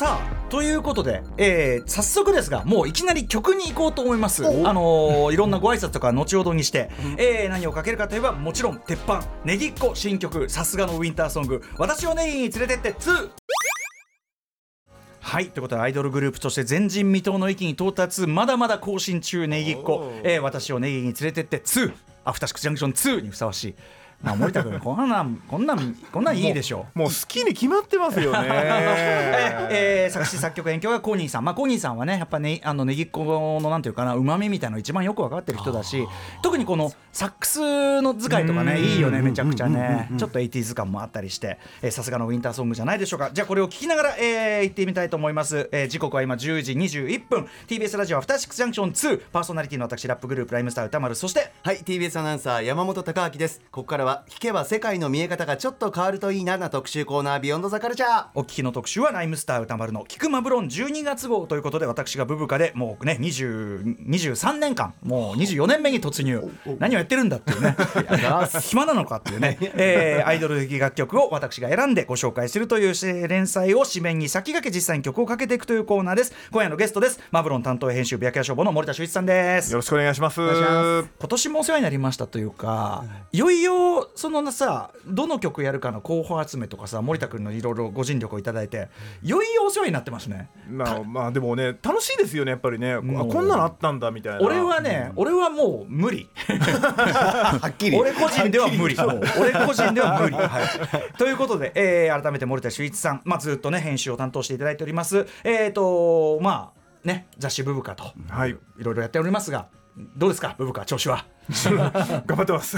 さあということで、えー早速ですがもういきなり曲に行こうと思います。あのーいろんなご挨拶とか後ほどにして、えー何をかけるかといえばもちろん鉄板ねぎっこ新曲さすがのウィンターソング「私をネギに連れてって2」はいということでアイドルグループとして前人未到の域に到達まだまだ更新中ネギっ子、えー私をネギに連れてって2アフターシックスジャンクション2にふさわしい、まあ、森田君こんなんこんなんこんなんいいでしょう。もう好きに決まってますよね。えー作詞作曲演曲がコニーさん、まあ、コニーさんはねやっぱねあのネギっ子のなんていうかなうまみみたいなの一番よく分かってる人だし特にこのサックスの使いとかねいいよねめちゃくちゃね。ちょっと 80s 感もあったりしてえーさすがのウィンターソングじゃないでしょうか。じゃあこれを聞きながら、えー、行ってみたいと思います、えー時刻は今10時21分。TBS ラジオアフターシックスジャンクション2パーソナリティの私ラップグループライムスター歌丸。そしてはい TBS アナウンサー山本貴明です。ここからは聞けば世界の見え方がちょっと変わるといいなな特集コーナービヨンドザカルチャーお聞きの特集はライムスター歌丸の「菊間ブロン」12月号ということで私がブブカでもうね20 23年間もう24年目に突入。何をやってるんだっていうね。暇なのかっていうね、えーアイドル的楽曲を私が選んでご紹介するというえー連載を紙面に先駆け実際に曲をかけていくというコーナーです。今夜のゲストです。マブロン担当編集白夜消防の森田修一さんです。よろしくお願いします。今年もお世話になりましたというか、いよいよそのさどの曲やるかの候補集めとかさ森田君のいろいろご尽力をいただいていよいよお世話になってますね。まあまあでもね楽しいですよねやっぱりね。あこんなのあったんだみたいな。俺はね、俺はもう無理。はっきり。俺個人では無理。俺個人では無理、はい、ということで、えー改めて森田修一さん、まあ、ずっとね編集を担当していただいております。えっ、とまあね雑誌「ブブカ」とはい。いろいろやっておりますがどうですかブブカ調子は？頑張ってます。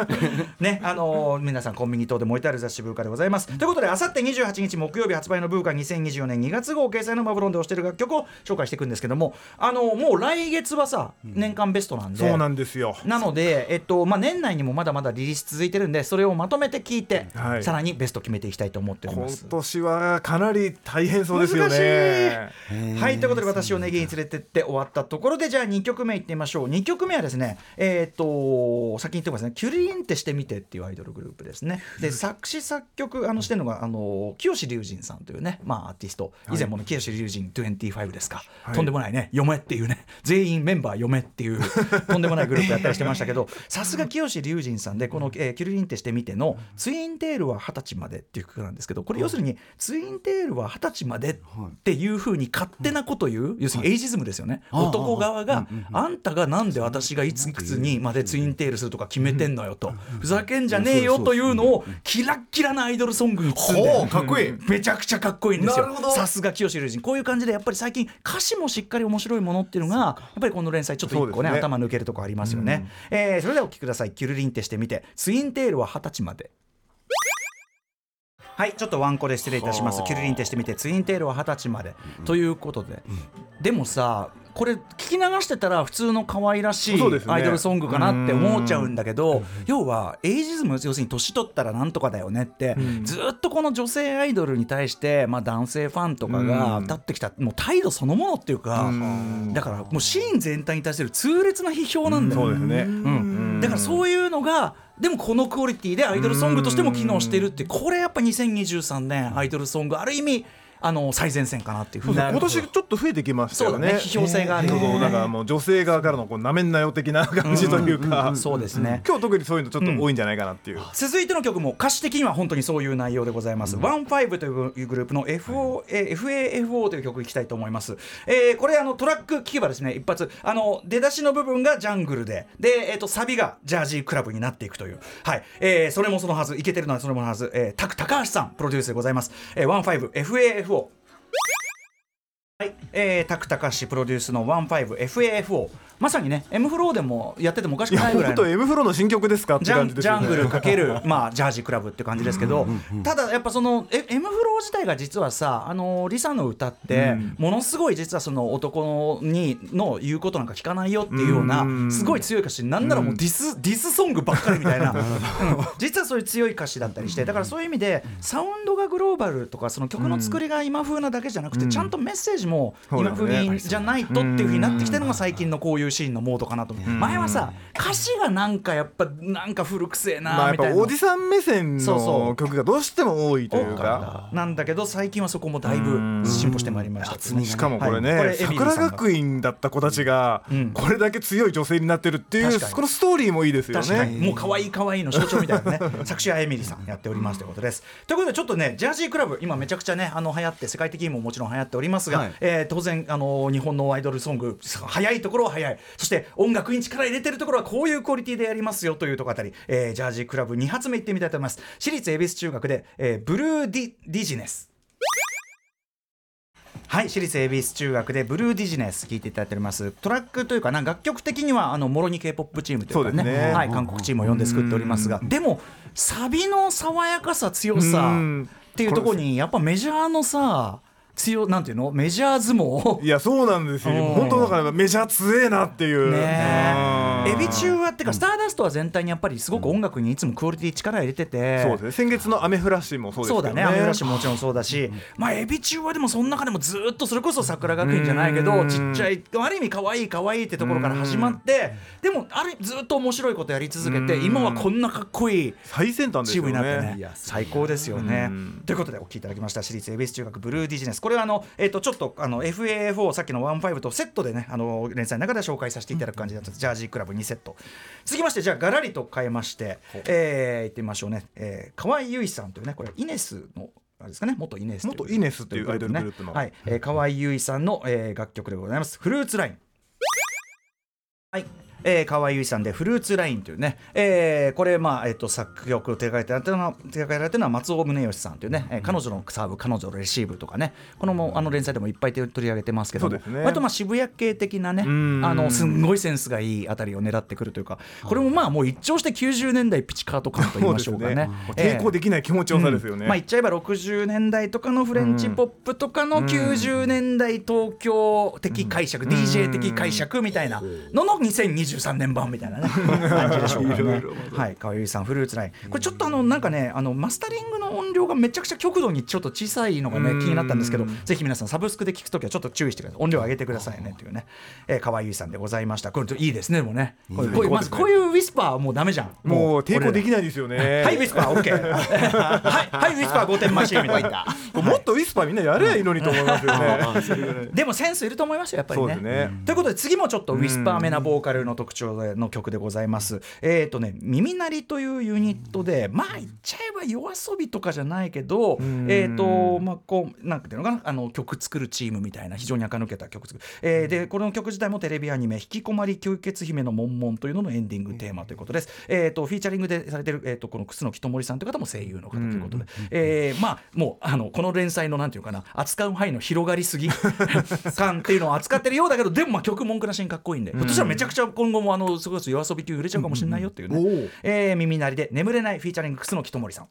ね、あのー皆さんコンビニ等で燃えてある雑誌ブーカでございます。ということで、あさって28日木曜日発売のブーカ2024年2月号掲載のマブロンで推している楽曲を紹介していくんですけども、あのーもう来月はさ、年間ベストなんで。そうなんですよ。なので、えっとまあ、年内にもまだまだリリース続いてるんでそれをまとめて聞いて、はい。さらにベスト決めていきたいと思っておりま今す。年はかなり大変そうですよ難しい。ねはいということで私をネギに連れてって終わったところでじゃあ2曲目いってみましょう。2曲目はですねえっ、と先に言ってますね「キュリリンってしてみて」っていうアイドルグループですね。で作詞作曲あのしてるのがあの清志隆人さんというねまあアーティスト。以前もね清志隆人25ですか、はい。とんでもないね。嫁っていうね。全員メンバー嫁っていう とんでもないグループやったりしてましたけどさすが清志隆人さんでこの、えーキュリリンってしてみての「ツインテールは二十歳まで」っていう曲なんですけどこれ要するにツインテールは二十歳までっていうふうに勝手なこと言う要するにエイジズムですよね。男側があんたがなんで私がいついくつににまでツインテールするとか決めてんのよと。ふざけんじゃねえよというのをキラッキラなアイドルソングに包んでかっこいいめちゃくちゃかっこいいんですよさすが清志隆人こういう感じでやっぱり最近歌詞もしっかり面白いものっていうのがやっぱりこの連載ちょっと一個ねね頭抜けるとこありますよね、えーそれではお聴きくださいキュルリンってしてみてツインテールは二十歳まではいちょっとワンコで失礼いたしますキュルリンってしてみてツインテールは二十歳まで、ということで、でもさこれ聞き流してたら普通の可愛らしいアイドルソングかなって思っちゃうんだけど、要はエイジズム要するに年取ったらなんとかだよねって、ずっとこの女性アイドルに対して、まあ、男性ファンとかが立ってきた、もう態度そのものっていうか、だからもうシーン全体に対する痛烈な批評なんだよ、ね。うん、だからそういうのがでもこのクオリティでアイドルソングとしても機能してるってこれやっぱ2023年アイドルソングある意味あの最前線かなっていうふうに。今年ちょっと増えてきましたよね。そうだね。批評性がある。だからもう女性側からのこうなめんなよ的な感じというか。そうですね、今日特にそういうのちょっと多いんじゃないかなっていう。続いての曲も歌詞的には本当にそういう内容でございます。 ONE FIVE というグループの FO、えー FAFO という曲いきたいと思います。えーこれあのトラック聴けばですね。一発。あの出だしの部分がジャングルで。でえっ、とサビがジャージークラブになっていくという。はい、えーそれもそのはず。いけてるのはそれもそのはず、えー、 Taku 高橋さんプロデュースでございます。えー、 ONE FIVE FAFO FAFO はい、えー、 Taku Takahashi プロデュースの 15FAFO まさにね M フローでもやっててもおかしくないぐらいの本当 M フローの新曲ですかってジャン感じですよね。ジャングルかける、まあ、ジャージクラブって感じですけど、ただやっぱそのえ M フロー自体が実はさあの LISA の歌って、ものすごい実はその男にの言うことなんか聞かないよっていうような、うんすごい強い歌詞なんならもうディス、ディスソングばっかりみたいな、うん。実はそういう強い歌詞だったりしてだからそういう意味でサウンドがグローバルとかその曲の作りが今風なだけじゃなくて、ちゃんとメッセージも今風にじゃないとっていうふうになってきてるのが最近のこういいうシーンのモードかなと思う。前はさ歌詞がなんかやっぱなんか古くせえなみたいな。ぱおじさん目線の曲がどうしても多いというか。なんだけど最近はそこもだいぶ進歩してまいりましたしかもこれね、桜学院だった子たちがうん。これだけ強い女性になってるっていう、このストーリーもいいですよね。もう可愛い可愛いの象徴みたいなね 作詞はエミリーさんやっておりますということです。ということでちょっとねジャージークラブ今めちゃくちゃねあの流行って世界的にももちろん流行っておりますが、はい。えー当然あの日本のアイドルソング早いところは早いそして音楽に力入れてるところはこういうクオリティでやりますよというところあたり、えージャージークラブ2発目いってみたいと思います。私立恵比寿中学で、えーブルーディディジネス。はい、私立恵比寿中学でブルーディジネス聞いていただいております。トラックというかな楽曲的にはあのもろに K-POP チームというかね。ね。はい、韓国チームを呼んで作っておりますが。でもサビの爽やかさ強さうん。っていうところにやっぱメジャーのさ強なんていうの？メジャー相撲？いやそうなんですよ。うん。本当だからメジャー強えなっていう。ねエビ中はってかスターダストは全体にやっぱりすごく音楽にいつもクオリティ力入れてて、そうですね。先月のアメフラシもそうですね。そうだね、アメフラッシュももちろんそうだし、まあ、エビ中はでもその中でもずっとそれこそ桜学院じゃないけど、うん。ちっちゃい、ある意味可愛い可愛いってところから始まって、でも、あるずっと面白いことやり続けて、うん。今はこんなかっこいい。最先端チームよになってね。ね。最高ですよね。うん。ということでお聞きいただきました私立恵比寿中学ブルーディジネス。これはあの、えー、とちょっとあの FAF をさっきの15とセットでねあの連載の中で紹介させていただく感じだったジャージークラブ2セット。続きましてじゃあガラリと変えまして、えー、いってみましょうね、えー、河合由衣さんというねこれイネスのあれですかね元イネス元イネスっていうアイドルグループの。はい、えー、河合由衣さんの、えー、楽曲でございます。フルーツライン。はい。えー、河合由衣さんで「フルーツライン」というね、えーこれ、まあえー、と作曲を手掛けられてるのは手掛けられてるのは松尾宗義さんというね、えー彼女のサーブ彼女のレシーブとかねこのもあの連載でもいっぱい取り上げてますけどもね。割とまあ渋谷系的なねん。あのすんごいセンスがいいあたりを狙ってくるというかこれもまあもう一聴して90年代ピチカート感と言いましょうかね。抵抗できない気持ちよさですよね、まあ言っちゃえば60年代とかのフレンチポップとかの90年代東京的解釈、DJ 的解釈みたいなのの2023年版みたいなね。感じでしょうかね。はい、川由さんフルーツライン。これちょっとあのなんかねあのマスタリングの音量がめちゃくちゃ極度にちょっと小さいのがね気になったんですけどぜひ皆さんサブスクで聞くときはちょっと注意してください音量上げてくださいねというね、えー、川由さんでございました。これいいですねでもね。こういうまずこういうウィスパーはもうダメじゃん。もう抵抗できないですよね。はい、ウィスパー、オッケー。はい、はい、ウィスパー5点増しみたいな。もっとウィスパーみんなやればいいのにと思いますよね。でもセンスいると思いますよ、やっぱりね。ということで、次もちょっとウィスパーめなボーカルの特徴の曲でございます。えっ、とね、耳鳴りというユニットで、まあ、言っちゃえば夜遊びとかじゃないけど、えっ、と、まあ、こう、なんていうのかな、あの曲作るチームみたいな、非常に垢抜けた曲作る。えーで、この曲自体もテレビアニメ、引きこまり吸血姫の悶々というののエンディングテーマということです。えっ、と、フィーチャリングでされてる、えっ、と、この楠木智さんという方も声優の方ということで、えーまあ、もう、あの、この連載の、なんていうかな、扱う範囲の広がりすぎ感っていうのを扱ってるようだけど、でも、まあ、曲文句なしにかっこいいんで、ひょっとしたらめちゃくちゃ今後も、あの、すごい夜遊び級売れちゃうかもしれないよっていうね。おおえー耳鳴りで眠れないフィーチャリング楠木智さん。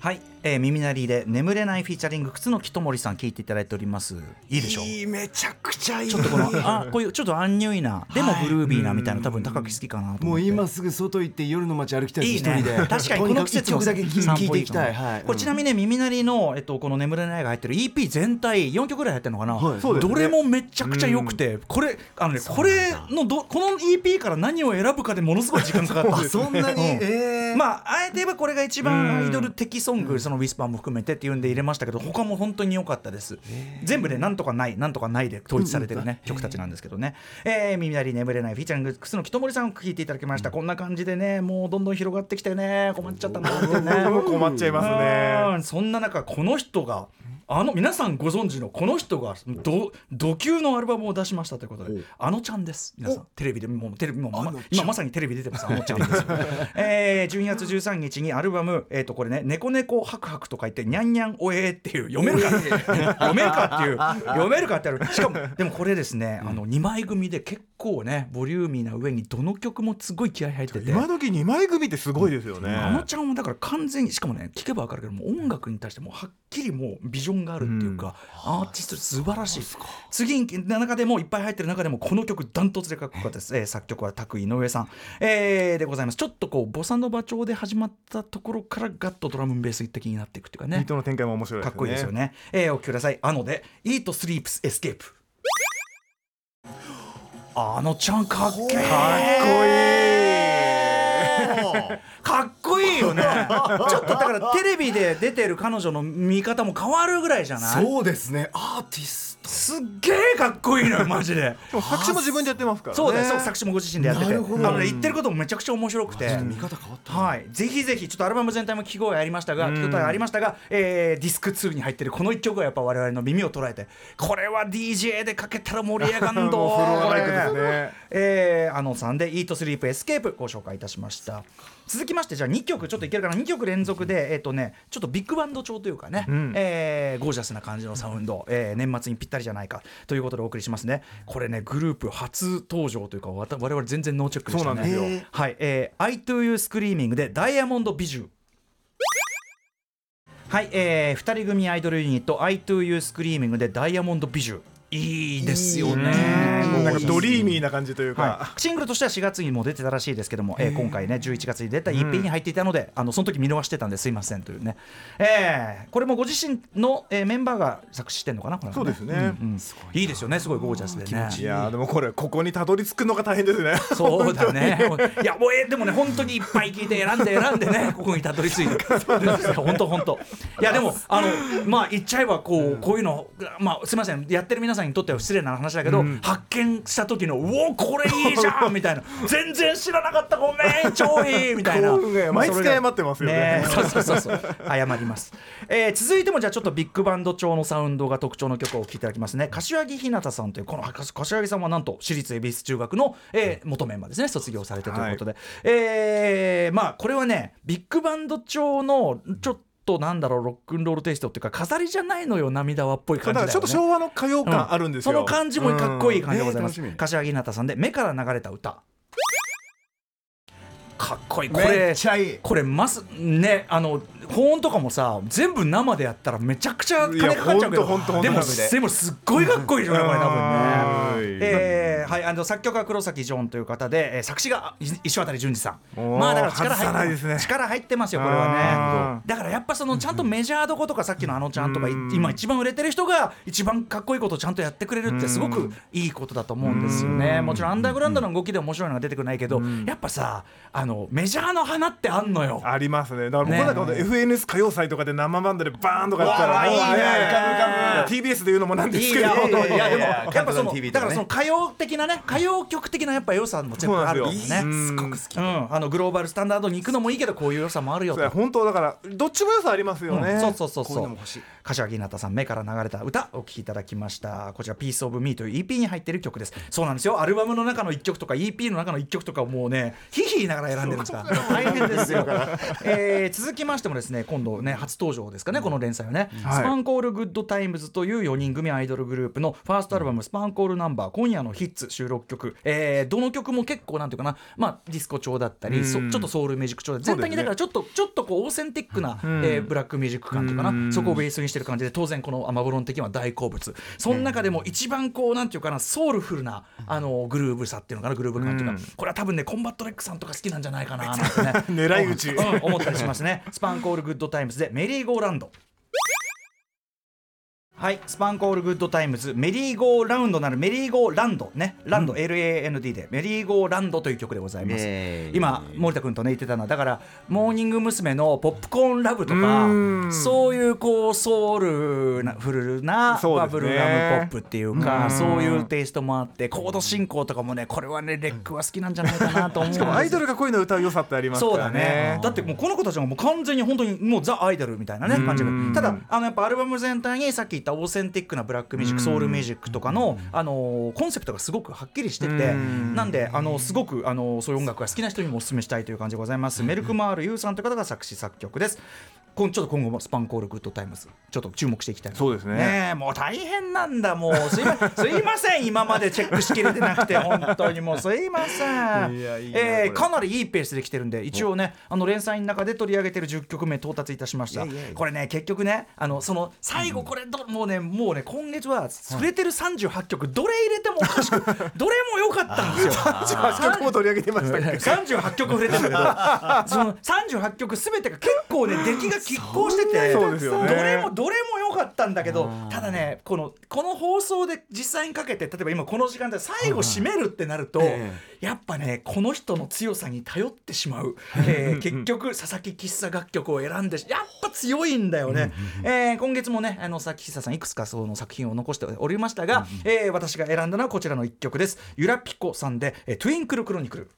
はい、えー耳鳴りで眠れないフィーチャリング楠木智さん聞いていただいております。いいでしょう？いいめちゃくちゃいい。ちょっとこのあこういうちょっとアンニュイなでもブルービーなみたいな多分高木好きかなと。もう今すぐ外行って夜の街歩きたいいいね。確かにこの季節のとにかく一曲だけ聞聞いていきたい。はい。これちなみにね耳鳴りの、えっと、この「眠れない」が入ってる EP 全体4曲ぐらい入ってるのかな、はい。どれもめちゃくちゃ良くて、これあの、ね、これのどこの EP から何を選ぶかでものすごい時間かかったあそんなに？うん。ええまああえて言えばこれが一番アイドル的ソング、そのウィスパーも含めてっていうんで入れましたけど他も本当に良かったです、全部でなんとかないなんとかないで統一されてるね、曲たちなんですけどね、えー、耳鳴り眠れないフィーチャリング楠木智さんを聞いていただきました、こんな感じでねもうどんどん広がってきてね困っちゃったなってね。困っちゃいますね。うん。そんな中この人があの皆さんご存知のこの人がど土級のアルバムを出しましたということであのちゃんです。皆さん。テレビでもうテレビもうま今まさにテレビ出てます。あのちゃんです。よ、えー、12月13日にアルバムえっ、とこれね猫猫ハクハクと書いてにゃんにゃんおえーっていう読めるか 読めるかっていう。読めるかってある。しかも でもこれですねあの2枚組で結構ねボリューミーな上にどの曲もすごい気合い入ってて。今時二枚組ってすごいですよね。あのちゃんはだから完全にしかもね聞けば分かるけどもう音楽に対してもうはっきりもうビジョンがあるっていうか、アーティスト素晴らしい。次に中でもいっぱい入ってる中でもこの曲ダントツでかっこよかったです、えー作曲は拓井上さん、えーでございます。ちょっとこうボサノバ調で始まったところからガッとドラムベース的になっていくっていうかね。ビートの展開も面白いですね。かっこいいですよね、えーお聴きください。あので「Eat Sleeps Escape」あのちゃんかっけえかっこいいよね。ちょっとだからテレビで出てる彼女の見方も変わるぐらいじゃない？そうですね。アーティスト。すっげえかっこいいのよマジで。でも作詞も自分でやってますからね。そうだよそう作詞もご自身でやってて。あなるほど。のね言ってることもめちゃくちゃ面白くて。見方変わったはい、ぜひぜひちょっとアルバム全体も聞き声ありましたが、うん。聞き声ありましたが、えーディスク2に入ってるこの一曲がやっぱ我々の耳を捉えて。これは DJ でかけたら盛り上がんど もうフロアライクですこれね。えー、あのさんで「Eat Sleep Escape」ご紹介いたしました続きましてじゃあ2曲ちょっといけるかな？2曲連続でえっ、とねちょっとビッグバンド調というかね、うん。えーゴージャスな感じのサウンド、えー年末にぴったりじゃないかということでお送りしますねこれねグループ初登場というか我々全然ノーチェックでしたね。そうなんですよ。はい、えー、I to You Screaming でダイヤモンドビジュはい、えー、二人組アイドルユニット I to You Screaming でダイヤモンドビジュいいですよね。うんなんかドリーミーな感じというか、はい、シングルとしては4月にも出てたらしいですけども、えー今回ね11月に出た EP に入っていたので、あのその時見逃してたんです。いませんというね、えーこれもご自身の、えーメンバーが作詞してんのかなこれはそうですね。んうん。いいですよね。すごいゴージャスでね。いやーでもこれここにたどり着くのが大変ですね。そうだね。いやもうえーでもね本当にいっぱい聞いて選んで選んでね ここにたどり着いて。本当本当。いやでもあのまあ言っちゃえばこうこういうのまあすみません。やってる皆さんにとっては失礼な話だけど、発見した時のうおこれいいじゃん みたいな。全然知らなかったごめん超いいみたいな。毎月謝ってますよね。そうそうそうそう。謝ります、えー続いてもじゃあちょっとビッグバンド調のサウンドが特徴の曲をお聴きいただきますね。柏木ひなたさんというこのか柏木さんはなんと私立恵比寿中学の、えー元メンバーですね。卒業されてということで、えーまあこれはねビッグバンド調のちょっとなんだろうロックンロールテイストっていうか飾りじゃないのよ涙輪っぽい感じだよね。ちょっと昭和の歌謡感あるんですよ、その感じもかっこいい感じでございます、うん。えー柏木ひなたさんで「目から流れた歌」かっこいい。こめれっちゃいい。これますねあの高音とかもさ全部生でやったらめちゃくちゃ金かかっちゃうけど。でも生ででもすっごいかっこいいでしょうねこれ多分うんね。えーはいあの作曲は黒崎ジョンという方で、えー作詞がい石渡淳二さん。まあだから力入ってね。力入ってますよこれはうねだからやっぱそのちゃんとメジャーどことかさっきのあのちゃんとか今一番売れてる人が一番かっこいいことをちゃんとやってくれるってすごくいいことだと思うんですよね。うん。もちろんアンダーグラウンドの動きで面白いのが出てくるないけどやっぱさあのメジャーの花ってあんのよ。ありますね。だからね僕なんか FNS 歌謡祭とかで生バンドでバーンとかやったらいいね。ね TBS で言うのもなんですいいけどいやいやでもやっぱそのだからその歌謡的なね歌謡曲的なやっぱ良さも全部あるよねそうなんですよすごく好き、あのグローバルスタンダードに行くのもいいけどこういう良さもあるよ本当だからどっちも良さありますよね、うそうそうそうこういうそうのも欲しい柏木ひなたさん目から流れた歌お聴きいただきました。こちら「ピースオブミーという EP に入ってる曲です。そうなんですよ。アルバムの中の1曲とか EP の中の1曲とかをもうねヒヒ言いながら選んでるんですから大変ですよ、えー続きましてもですね今度ね初登場ですかねこの連載はね、はい。スパンコールグッドタイムズという4人組アイドルグループのファーストアルバム「スパンコールナンバー今夜のヒッツ」収録曲、えーどの曲も結構なんていうかなまあディスコ調だったり、そうん。ちょっとソウルミュージック調で全体にだからちょっとちょっとこうオーセンティックな、ん。えーブラックミュージック感とかな、うん。そこをベースにしてる感じで当然このあマブ論的には大好物。その中でも一番こうなんていうかなソウルフルなあのグルーブさっていうのかなグルーブ感っていうか、うん。これは多分ねコンバット REC さんとか好きなんじゃないかななんてね。狙い撃ち。うん思ったりしますね。スパンコールグッドタイムズでメリーゴーランドはい、スパンコールグッドタイムズ。メリーゴーラウンドなるメリーゴーランドね。ランド、LAND で。メリーゴーランドという曲でございます、イエー。イ今森田君とね言ってたのはだからモーニング娘。のポップコーンラブとかうん。そういうこうソウルなフルなバブルガムポップっていうかうん。そういうテイストもあってコード進行とかもねこれはね REC は好きなんじゃないかなと思う。んですよアイドルがこういうの歌う良さってありますからそうだね。ねだってもうこの子たちがもう完全に本当にもうザ・アイドルみたいなね感じただあのやっぱアルバム全体にさっき言ったオーセンティックなブラックミュージックソウルミュージックとかのあのコンセプトがすごくはっきりしててうん。なんであのすごくあのそういう音楽が好きな人にもお勧めしたいという感じでございます。メルクマール・ユーさんという方が作詞作曲ですちょっと今後もスパンコールグッドタイムズちょっと注目していきたいそうですね。ねえもう大変なんだもう。すいますいません。今までチェックしきれてなくて本当にもうすいません。いやいいなえーかなりいいペースで来てるんで一応ねあの連載の中で取り上げてる10曲目到達いたしました。これね結局ねあのその最後これどもうねもうね今月は触れてる38曲どれ入れてもおかしく どれも良かったんですよ。38曲も取り上げてましたっけ？38曲触れてるんだけど。その38曲すべてが結構ね出来が拮抗しててどれもどれも良かったんだけどただねこのこの放送で実際にかけて例えば今この時間で最後締めるってなると、えやっぱねこの人の強さに頼ってしまう、えー結局佐々木喫茶楽曲を選んでやっぱ強いんだよね、えー今月もねあの佐々木喫茶さんいくつかその作品を残しておりましたが、えー私が選んだのはこちらの一曲です。ゆらピコさんで、えートゥインクルクロニクル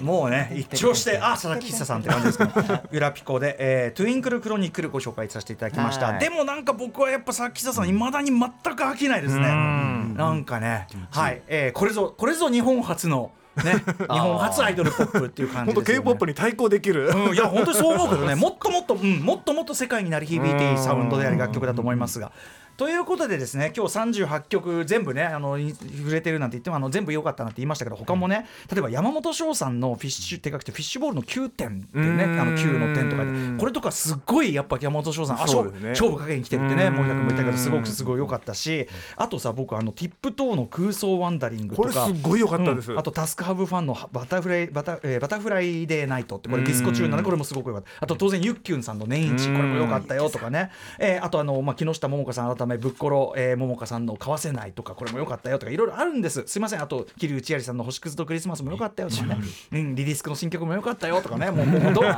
もうね一聴してあ佐々木喫茶さんって感じですけどゆらピコで、えートゥインクルクロニクルご紹介させていただきました、はい。でもなんか僕はやっぱ佐々木喫茶さんいまだに全く飽きないですね。なんかねはい、えーこれぞこれぞ日本初のね 日本初アイドルポップっていう感じ本当でね、K-POP に対抗できる、うん、いや本当にそう思うけどね。もっともっと、うん、もっともっと世界に鳴り響いていいサウンドであり楽曲だと思いますが。ということでですね今日38曲全部ねあのい触れてるなんて言ってもあの全部良かったなって言いましたけど他もね例えば山本翔さんのフィッシュ手書きてフィッシュボールの9点ってねうん。あの9の点とかでこれとかすっごいやっぱ山本翔さんあ勝負勝負かけに来てるってねうん。森田君も言ったけどすごくすごい良かったしあとさ僕あの tipToe の空想ワンダリングとかこれすっごい良かったです。うん。あと Task have Fun のバタフライバタ,、えーバタフライデーナイトってこれディスコチューンなこれもすごく良かった。あと当然ゆっきゅんさんの年一これも良かったよとかね、えーあとあの、まあ、木下桃香さん改めぶっころ、えー桃香さんの買わせないとかこれも良かったよとかいろいろあるんです。すいません。あと桐内有さんの星屑とクリスマスも良かったよとかね、うん、リリスクの新曲も良かったよとかね。もうもうもうどうも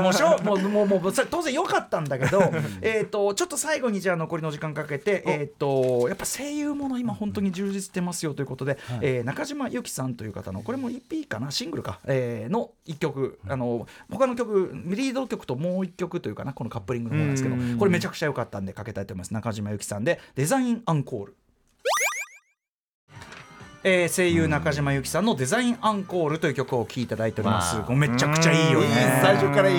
うもうしょもうもうもうそれ当然良かったんだけどえっとちょっと最後にじゃあ残りの時間かけてえっ、とやっぱ声優もの今本当に充実してますよということで、えー中島由紀さんという方のこれも EP かな？シングルか、えーの一曲。あの他の曲リード曲ともう一曲というかな？このカップリングの方なんですけどこれめちゃくちゃ良かったんでかけたいと思います。中島由紀さんで「デザインアンコール」。えー声優中島由紀さんの「デザインアンコール」という曲を聴いていただいております、わあ。めちゃくちゃいいよね。最初からいい。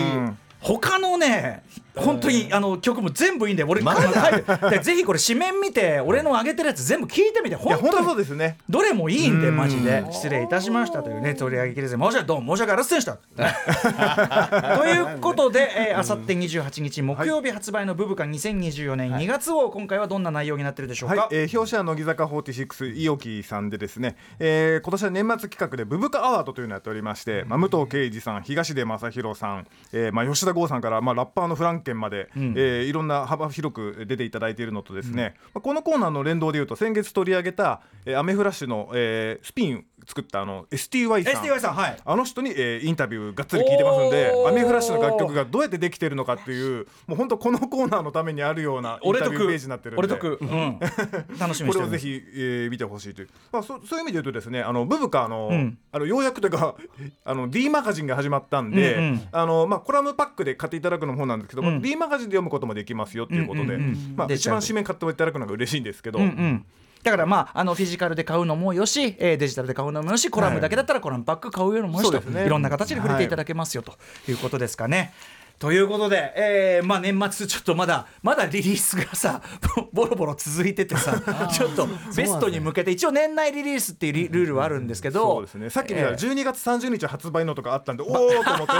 他のね本当にあの曲も全部いいんで俺まだ？はいでぜひこれ紙面見て俺の上げてるやつ全部聞いてみて。本当そうですね。どれもいいんでうん。マジで。失礼いたしましたというね取り上げきれずに申し訳どうも申し訳ありませんでした。ということであさって28日木曜日発売の「ブブカ2024年2月号」今回はどんな内容になってるでしょうか、はい、えー表紙は乃木坂46伊沖さんでですね、えー今年は年末企画でブブカアワードというのをやっておりまして、まあ、武藤敬司さん東出昌大さん、えーまあ、吉田剛さんから、まあ、ラッパーのフランケンまで、ん。えーいろんな幅広く出ていただいているのとですね、まあ、このコーナーの連動でいうと先月取り上げた、えーアメフラッシュの、えースピン作ったあの STY さん。STY さんはい。あの人に、えーインタビューがっつり聞いてますんでアメフラッシュの楽曲がどうやってできてるのかっていうもう本当このコーナーのためにあるようなインタビューページになってるんで。俺得、うん、楽しみこれをぜひ、えー見てほしいという、まあ、そそういう意味で言うとですねあのブブカあの、うん。あのようやくというか あの D マガジンが始まったんで、うんうんあのまあ、コラムパックで買っていただくのもなんですけど、うん。D マガジンで読むこともできますよということで、まあ、一番紙面買っていただくのが嬉しいんですけど、うんうんだからまああのフィジカルで買うのもよし、えーデジタルで買うのもよしコラムだけだったらコラムパック買うのもよしと、いろんな形で触れていただけますよということですかね。ということで、えーまあ、年末ちょっとまだまだリリースがさ ボロボロ続いててさちょっとベストに向けて一応年内リリースっていうリルールはあるんですけどそうですね。さっき見たらえー。12月30日発売のとかあったんで、おおと思って。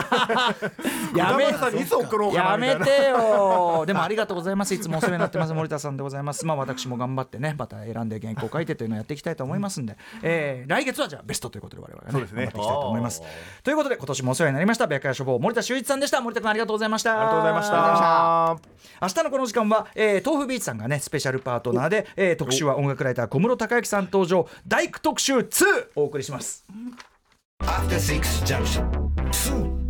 やめ歌丸さんにいつ送ろうかやめてよでもありがとうございます。いつもお世話になってます。森田さんでございます。まあ私も頑張ってねまた選んで原稿書いてというのをやっていきたいと思いますんで、えー来月はじゃあベストということで我々がねね。頑張っていきたいと思います。ということで今年もお世話になりました。白夜処方森田修一さんでした。森田君ありがとうございました。ありがとうございました。明日のこの時間は、えー、豆腐ビーツさんがねスペシャルパートナーで、えー特集は音楽ライター小室孝之さん登場。大工特集2お送りします。After Six Junction. 2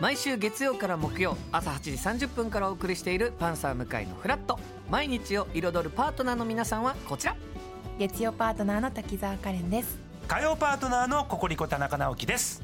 毎週月曜から木曜朝8時30分からお送りしている「パンサー向井のフラット」毎日を彩るパートナーの皆さんはこちら。月曜パートナーの滝沢カレンです。火曜パートナーのココリコ田中直樹です